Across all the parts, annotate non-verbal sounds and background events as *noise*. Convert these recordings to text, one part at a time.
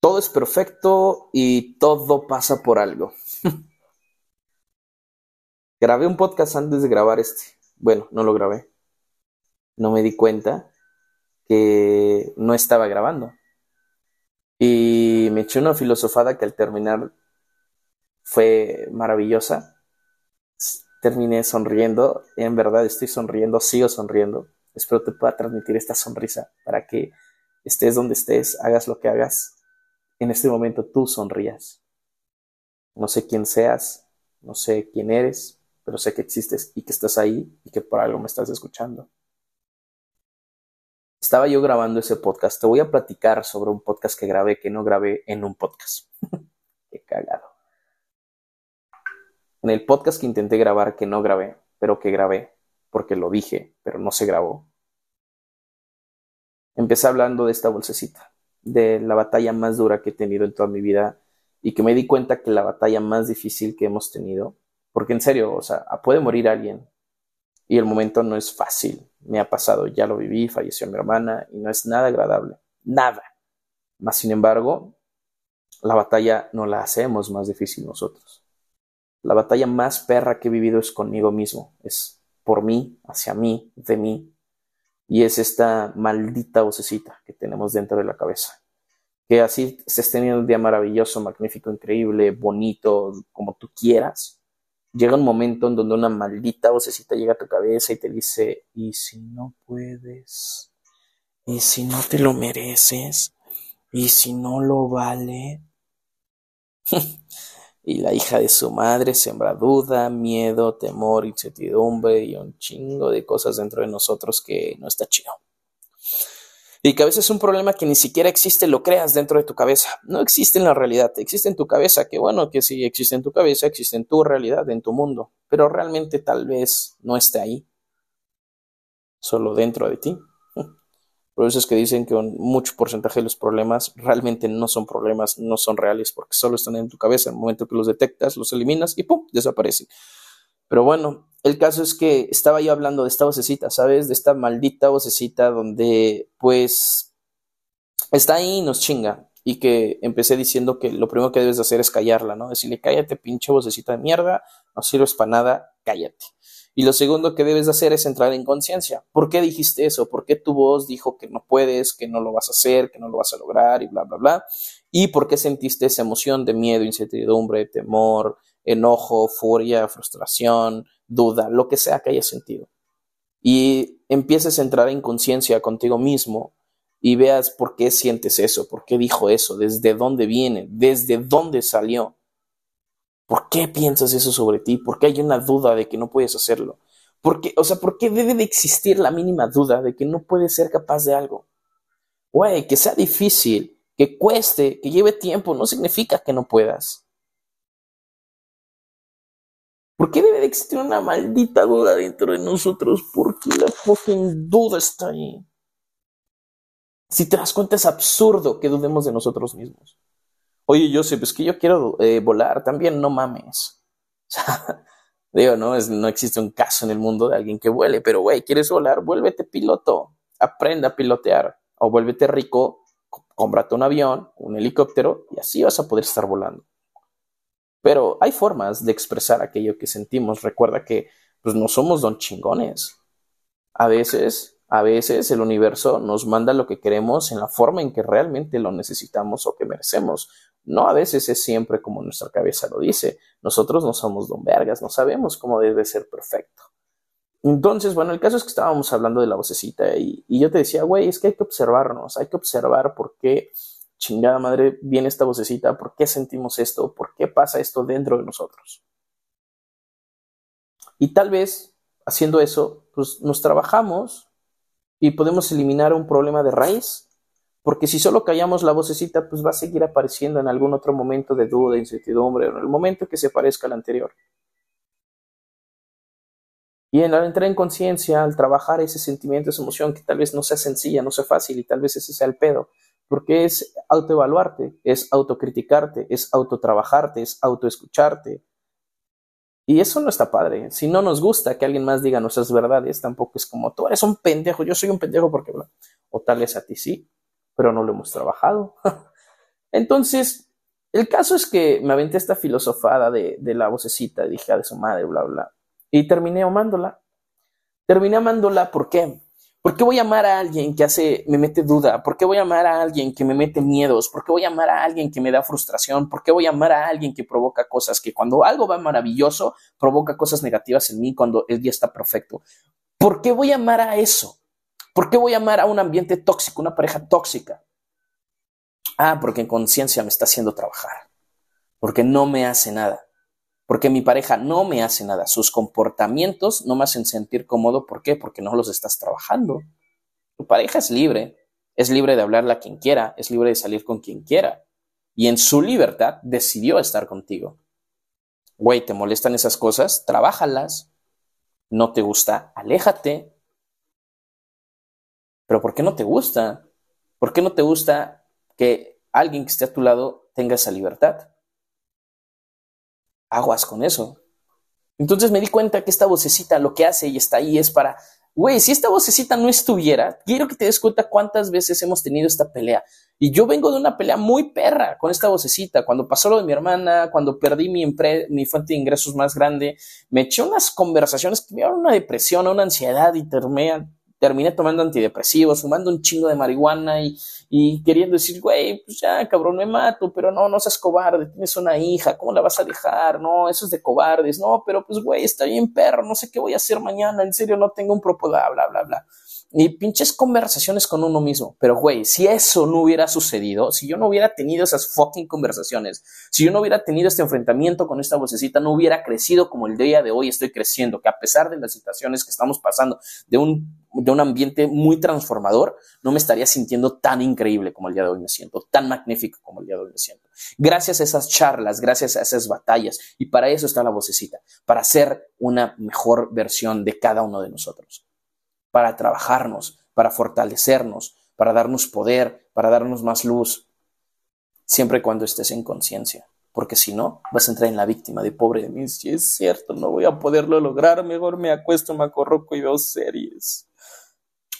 Todo es perfecto y todo pasa por algo. *laughs* grabé un podcast antes de grabar este. Bueno, no lo grabé. No me di cuenta que no estaba grabando. Y me eché una filosofada que al terminar fue maravillosa. Terminé sonriendo. En verdad estoy sonriendo, sigo sonriendo. Espero te pueda transmitir esta sonrisa para que estés donde estés, hagas lo que hagas, en este momento tú sonrías. No sé quién seas, no sé quién eres, pero sé que existes y que estás ahí y que por algo me estás escuchando. Estaba yo grabando ese podcast. Te voy a platicar sobre un podcast que grabé que no grabé en un podcast. *laughs* Qué cagado. En el podcast que intenté grabar que no grabé, pero que grabé, porque lo dije, pero no se grabó. Empecé hablando de esta bolsecita de la batalla más dura que he tenido en toda mi vida y que me di cuenta que la batalla más difícil que hemos tenido, porque en serio, o sea, puede morir alguien y el momento no es fácil. Me ha pasado, ya lo viví, falleció mi hermana y no es nada agradable, nada. Más sin embargo, la batalla no la hacemos más difícil nosotros. La batalla más perra que he vivido es conmigo mismo, es por mí, hacia mí, de mí, y es esta maldita vocecita tenemos dentro de la cabeza. Que así estés teniendo un día maravilloso, magnífico, increíble, bonito, como tú quieras. Llega un momento en donde una maldita vocecita llega a tu cabeza y te dice, ¿y si no puedes? ¿Y si no te lo mereces? ¿Y si no lo vale? *laughs* y la hija de su madre sembra duda, miedo, temor, incertidumbre y un chingo de cosas dentro de nosotros que no está chido. Y que a veces es un problema que ni siquiera existe, lo creas dentro de tu cabeza. No existe en la realidad, existe en tu cabeza, que bueno, que sí existe en tu cabeza, existe en tu realidad, en tu mundo, pero realmente tal vez no esté ahí, solo dentro de ti. Por eso es que dicen que un mucho porcentaje de los problemas realmente no son problemas, no son reales, porque solo están en tu cabeza. En el momento que los detectas, los eliminas y ¡pum! desaparecen. Pero bueno, el caso es que estaba yo hablando de esta vocecita, ¿sabes? De esta maldita vocecita donde, pues, está ahí y nos chinga. Y que empecé diciendo que lo primero que debes hacer es callarla, ¿no? Decirle, cállate, pinche vocecita de mierda, no sirves para nada, cállate. Y lo segundo que debes hacer es entrar en conciencia. ¿Por qué dijiste eso? ¿Por qué tu voz dijo que no puedes, que no lo vas a hacer, que no lo vas a lograr y bla, bla, bla? ¿Y por qué sentiste esa emoción de miedo, incertidumbre, temor, enojo, furia, frustración, duda, lo que sea que hayas sentido? Y empieces a entrar en conciencia contigo mismo y veas por qué sientes eso, por qué dijo eso, desde dónde viene, desde dónde salió. ¿Por qué piensas eso sobre ti? ¿Por qué hay una duda de que no puedes hacerlo? ¿Por qué, o sea, ¿por qué debe de existir la mínima duda de que no puedes ser capaz de algo? Güey, que sea difícil, que cueste, que lleve tiempo, no significa que no puedas. ¿Por qué debe de existir una maldita duda dentro de nosotros? ¿Por qué la fucking duda está ahí? Si te das cuenta, es absurdo que dudemos de nosotros mismos. Oye, Joseph, es que yo quiero eh, volar también, no mames. *laughs* O sea, digo, no, es, no existe un caso en el mundo de alguien que vuele, pero güey, ¿quieres volar? Vuélvete piloto, aprenda a pilotear o vuélvete rico, cómprate un avión, un helicóptero y así vas a poder estar volando. Pero hay formas de expresar aquello que sentimos. Recuerda que pues no somos don chingones. A veces, a veces el universo nos manda lo que queremos en la forma en que realmente lo necesitamos o que merecemos. No a veces es siempre como nuestra cabeza lo dice. Nosotros no somos don vergas, no sabemos cómo debe ser perfecto. Entonces, bueno, el caso es que estábamos hablando de la vocecita y, y yo te decía, güey, es que hay que observarnos, hay que observar por qué chingada madre viene esta vocecita, por qué sentimos esto, por qué pasa esto dentro de nosotros. Y tal vez haciendo eso, pues nos trabajamos y podemos eliminar un problema de raíz porque si solo callamos la vocecita, pues va a seguir apareciendo en algún otro momento de duda, incertidumbre, o en el momento que se parezca al anterior. Y al entrar en conciencia, al trabajar ese sentimiento, esa emoción, que tal vez no sea sencilla, no sea fácil, y tal vez ese sea el pedo, porque es autoevaluarte, es autocriticarte, es autotrabajarte, es autoescucharte. Y eso no está padre. Si no nos gusta que alguien más diga nuestras verdades, tampoco es como tú eres un pendejo, yo soy un pendejo porque... O tal vez a ti sí, pero no lo hemos trabajado. *laughs* Entonces, el caso es que me aventé esta filosofada de, la vocecita, dije de su madre, bla, bla, y terminé amándola. Terminé amándola, ¿por qué? ¿Por qué voy a amar a alguien que hace, me mete duda? ¿Por qué voy a amar a alguien que me mete miedos? ¿Por qué voy a amar a alguien que me da frustración? ¿Por qué voy a amar a alguien que provoca cosas que cuando algo va maravilloso, provoca cosas negativas en mí cuando el día está perfecto? ¿Por qué voy a amar a eso? ¿Por qué voy a amar a un ambiente tóxico, una pareja tóxica? Ah, porque en conciencia me está haciendo trabajar. Porque no me hace nada porque mi pareja no me hace nada. Sus comportamientos no me hacen sentir cómodo. ¿Por qué? Porque no los estás trabajando. Tu pareja es libre, es libre de hablarle a quien quiera, es libre de salir con quien quiera. Y en su libertad decidió estar contigo. Güey, ¿te molestan esas cosas? Trabájalas. ¿No te gusta? Aléjate. Pero ¿por qué no te gusta? ¿Por qué no te gusta que alguien que esté a tu lado tenga esa libertad? Aguas con eso. Entonces me di cuenta que esta vocecita lo que hace y está ahí es para, güey, si esta vocecita no estuviera, quiero que te des cuenta cuántas veces hemos tenido esta pelea. Y yo vengo de una pelea muy perra con esta vocecita. Cuando pasó lo de mi hermana, cuando perdí mi, mi fuente de ingresos más grande, me eché unas conversaciones que me dieron una depresión, una ansiedad y terminé, terminé tomando antidepresivos, fumando un chingo de marihuana y, y queriendo decir, güey, pues ya, cabrón, me mato, pero no, no seas cobarde, tienes una hija, ¿cómo la vas a dejar? No, eso es de cobardes, no, pero pues, güey, está bien perro, no sé qué voy a hacer mañana, en serio, no tengo un propósito, bla, bla, bla, bla. Y pinches conversaciones con uno mismo. Pero, güey, si eso no hubiera sucedido, si yo no hubiera tenido esas fucking conversaciones, si yo no hubiera tenido este enfrentamiento con esta vocecita, no hubiera crecido como el día de hoy estoy creciendo, que a pesar de las situaciones que estamos pasando, de un, de un ambiente muy transformador, no me estaría sintiendo tan increíble como el día de hoy me siento, tan magnífico como el día de hoy me siento. Gracias a esas charlas, gracias a esas batallas, y para eso está la vocecita, para ser una mejor versión de cada uno de nosotros para trabajarnos, para fortalecernos, para darnos poder, para darnos más luz, siempre cuando estés en conciencia. Porque si no, vas a entrar en la víctima de pobre de mí. Si es cierto, no voy a poderlo lograr, mejor me acuesto, me acorroco y veo series.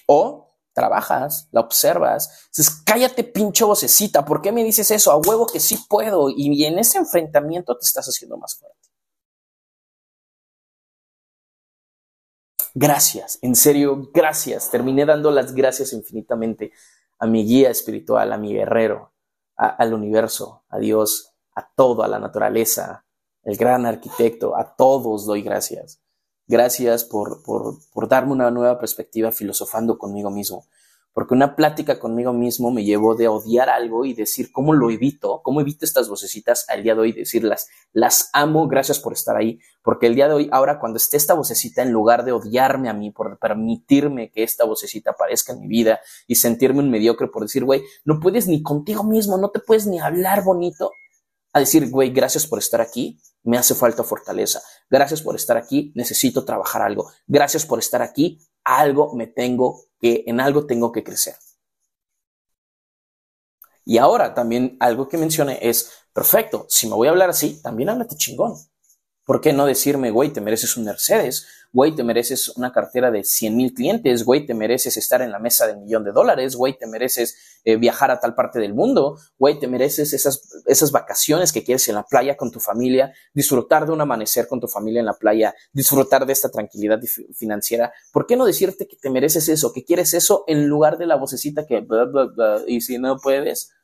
O trabajas, la observas, dices, cállate pinche vocecita, ¿por qué me dices eso? A huevo que sí puedo. Y en ese enfrentamiento te estás haciendo más fuerte. Gracias, en serio, gracias. Terminé dando las gracias infinitamente a mi guía espiritual, a mi guerrero, al universo, a Dios, a todo, a la naturaleza, el gran arquitecto, a todos doy gracias. Gracias por, por, por darme una nueva perspectiva filosofando conmigo mismo porque una plática conmigo mismo me llevó de odiar algo y decir cómo lo evito, cómo evito estas vocecitas al día de hoy, decirlas, las amo, gracias por estar ahí, porque el día de hoy, ahora cuando esté esta vocecita, en lugar de odiarme a mí, por permitirme que esta vocecita aparezca en mi vida y sentirme un mediocre por decir, güey, no puedes ni contigo mismo, no te puedes ni hablar bonito, a decir, güey, gracias por estar aquí, me hace falta fortaleza, gracias por estar aquí, necesito trabajar algo, gracias por estar aquí, algo me tengo que, en algo tengo que crecer. Y ahora también algo que mencioné es, perfecto, si me voy a hablar así, también háblate chingón. ¿Por qué no decirme, güey, te mereces un Mercedes? Güey, te mereces una cartera de 100 mil clientes. Güey, te mereces estar en la mesa de un millón de dólares. Güey, te mereces eh, viajar a tal parte del mundo. Güey, te mereces esas, esas vacaciones que quieres en la playa con tu familia. Disfrutar de un amanecer con tu familia en la playa. Disfrutar de esta tranquilidad financiera. ¿Por qué no decirte que te mereces eso? Que quieres eso en lugar de la vocecita que... y si no puedes,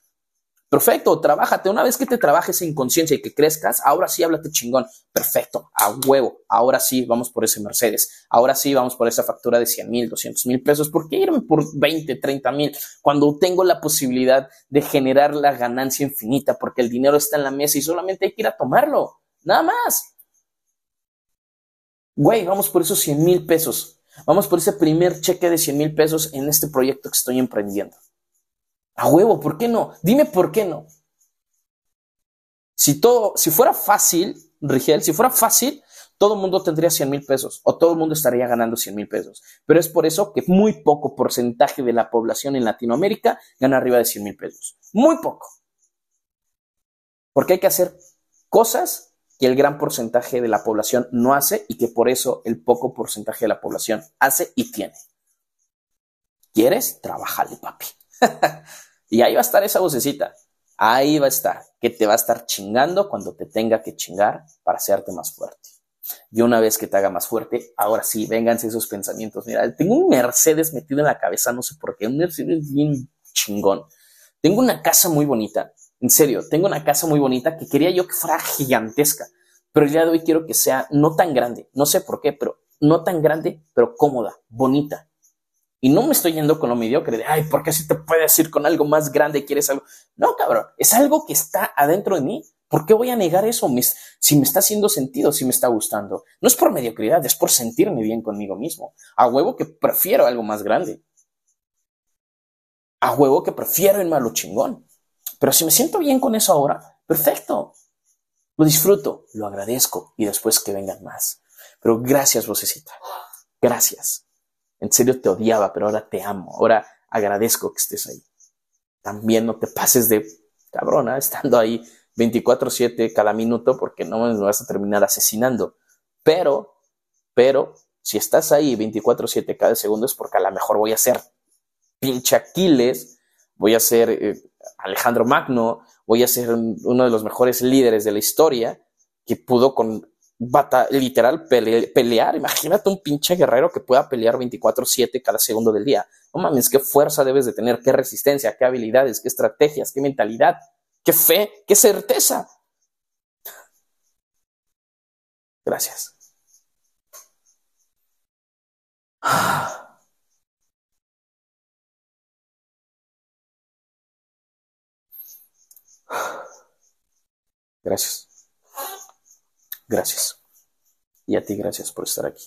Perfecto, trabájate. Una vez que te trabajes en conciencia y que crezcas, ahora sí háblate chingón. Perfecto, a huevo. Ahora sí vamos por ese Mercedes. Ahora sí vamos por esa factura de 100 mil, 200 mil pesos. ¿Por qué irme por 20, 30 mil cuando tengo la posibilidad de generar la ganancia infinita? Porque el dinero está en la mesa y solamente hay que ir a tomarlo. Nada más. Güey, vamos por esos 100 mil pesos. Vamos por ese primer cheque de 100 mil pesos en este proyecto que estoy emprendiendo. A huevo, ¿por qué no? Dime por qué no. Si todo, si fuera fácil, Rigel, si fuera fácil, todo el mundo tendría 100 mil pesos o todo el mundo estaría ganando 100 mil pesos. Pero es por eso que muy poco porcentaje de la población en Latinoamérica gana arriba de 100 mil pesos. Muy poco. Porque hay que hacer cosas que el gran porcentaje de la población no hace y que por eso el poco porcentaje de la población hace y tiene. ¿Quieres? Trabájale, papi. *laughs* Y ahí va a estar esa vocecita. Ahí va a estar, que te va a estar chingando cuando te tenga que chingar para hacerte más fuerte. Y una vez que te haga más fuerte, ahora sí, vénganse esos pensamientos. Mira, tengo un Mercedes metido en la cabeza, no sé por qué, un Mercedes bien chingón. Tengo una casa muy bonita, en serio, tengo una casa muy bonita que quería yo que fuera gigantesca, pero el día de hoy quiero que sea no tan grande, no sé por qué, pero no tan grande, pero cómoda, bonita. Y no me estoy yendo con lo mediocre de, ay, ¿por qué si te puedes ir con algo más grande? ¿Quieres algo? No, cabrón, es algo que está adentro de mí. ¿Por qué voy a negar eso si me está haciendo sentido, si me está gustando? No es por mediocridad, es por sentirme bien conmigo mismo. A huevo que prefiero algo más grande. A huevo que prefiero el malo chingón. Pero si me siento bien con eso ahora, perfecto. Lo disfruto, lo agradezco y después que vengan más. Pero gracias, vocecita. Gracias. En serio te odiaba, pero ahora te amo. Ahora agradezco que estés ahí. También no te pases de cabrona estando ahí 24/7 cada minuto porque no me vas a terminar asesinando. Pero, pero, si estás ahí 24/7 cada segundo es porque a lo mejor voy a ser pinche Aquiles, voy a ser eh, Alejandro Magno, voy a ser uno de los mejores líderes de la historia que pudo con literal pelear. Imagínate un pinche guerrero que pueda pelear 24/7 cada segundo del día. No mames, qué fuerza debes de tener, qué resistencia, qué habilidades, qué estrategias, qué mentalidad, qué fe, qué certeza. Gracias. Gracias. Gracias. Y a ti gracias por estar aquí.